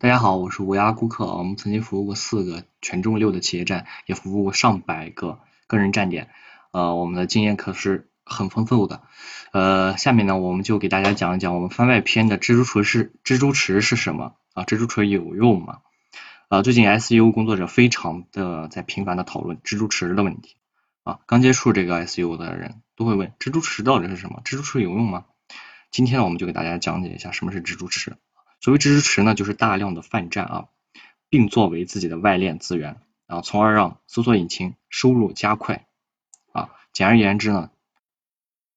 大家好，我是无涯顾客。我们曾经服务过四个权重六的企业站，也服务过上百个个人站点，呃，我们的经验可是很丰富的。呃，下面呢，我们就给大家讲一讲我们番外篇的蜘蛛池是蜘蛛池是什么啊？蜘蛛池有用吗？啊，最近 S U 工作者非常的在频繁的讨论蜘蛛池的问题啊。刚接触这个 S U 的人都会问蜘蛛池到底是什么？蜘蛛池有用吗？今天呢，我们就给大家讲解一下什么是蜘蛛池。所谓蜘蛛池呢，就是大量的泛站啊，并作为自己的外链资源啊，从而让搜索引擎收入加快啊。简而言之呢，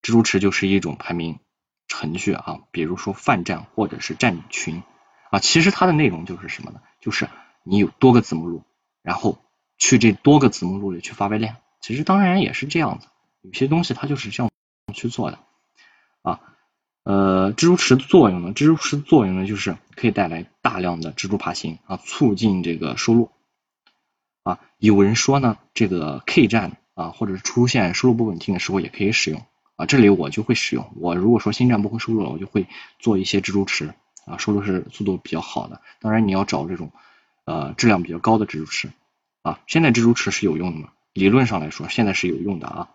蜘蛛池就是一种排名程序啊，比如说泛站或者是站群啊。其实它的内容就是什么呢？就是你有多个子目录，然后去这多个子目录里去发外链。其实当然也是这样子，有些东西它就是这样去做的啊。呃，蜘蛛池的作用呢？蜘蛛池的作用呢，就是可以带来大量的蜘蛛爬行啊，促进这个收入啊。有人说呢，这个 K 站啊，或者是出现收入不稳定的时候也可以使用啊。这里我就会使用。我如果说新站不会收入了，我就会做一些蜘蛛池啊，收入是速度比较好的。当然你要找这种呃质量比较高的蜘蛛池啊。现在蜘蛛池是有用的吗？理论上来说，现在是有用的啊。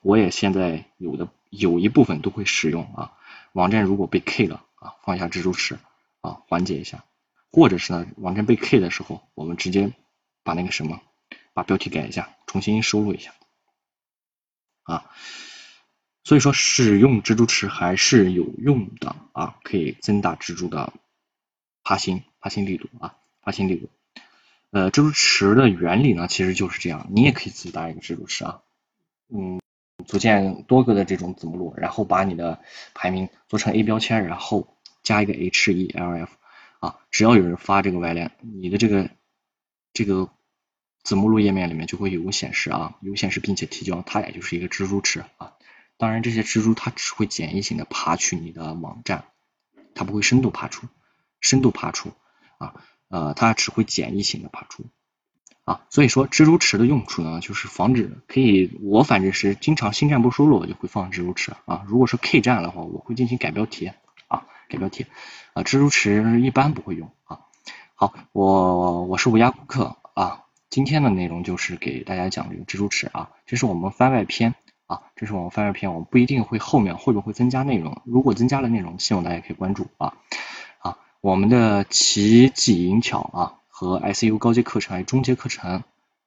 我也现在有的有一部分都会使用啊。网站如果被 K 了啊，放一下蜘蛛池啊，缓解一下，或者是呢，网站被 K 的时候，我们直接把那个什么，把标题改一下，重新收录一下啊。所以说，使用蜘蛛池还是有用的啊，可以增大蜘蛛的爬行爬行力度啊，爬行力度。呃，蜘蛛池的原理呢，其实就是这样，你也可以自己搭一个蜘蛛池啊，嗯。组建多个的这种子目录，然后把你的排名做成 A 标签，然后加一个 H E L F 啊，只要有人发这个外链，你的这个这个子目录页面里面就会有个显示啊，有显示并且提交，它也就是一个蜘蛛池啊。当然这些蜘蛛它只会简易性的爬取你的网站，它不会深度爬出，深度爬出啊，呃，它只会简易性的爬出。啊，所以说蜘蛛池的用处呢，就是防止可以，我反正是经常新站不收录，我就会放蜘蛛池啊。如果是 K 站的话，我会进行改标题啊，改标题啊。蜘蛛池一般不会用啊。好，我我是无涯顾客啊。今天的内容就是给大家讲这个蜘蛛池啊，这是我们番外篇啊，这是我们番外篇，我们不一定会后面会不会增加内容，如果增加了内容，希望大家可以关注啊。啊，我们的奇技淫巧啊。和 SU 高阶课程还有中阶课程，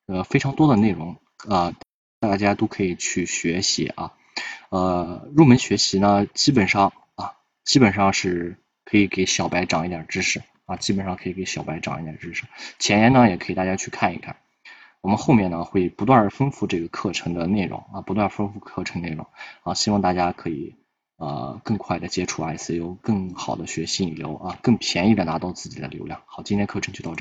呃，非常多的内容啊，大家都可以去学习啊。呃，入门学习呢，基本上啊，基本上是可以给小白长一点知识啊，基本上可以给小白长一点知识。前沿呢，也可以大家去看一看。我们后面呢，会不断丰富这个课程的内容啊，不断丰富课程内容啊，希望大家可以呃更快的接触 ICU，更好的学习引流啊，更便宜的拿到自己的流量。好，今天课程就到这。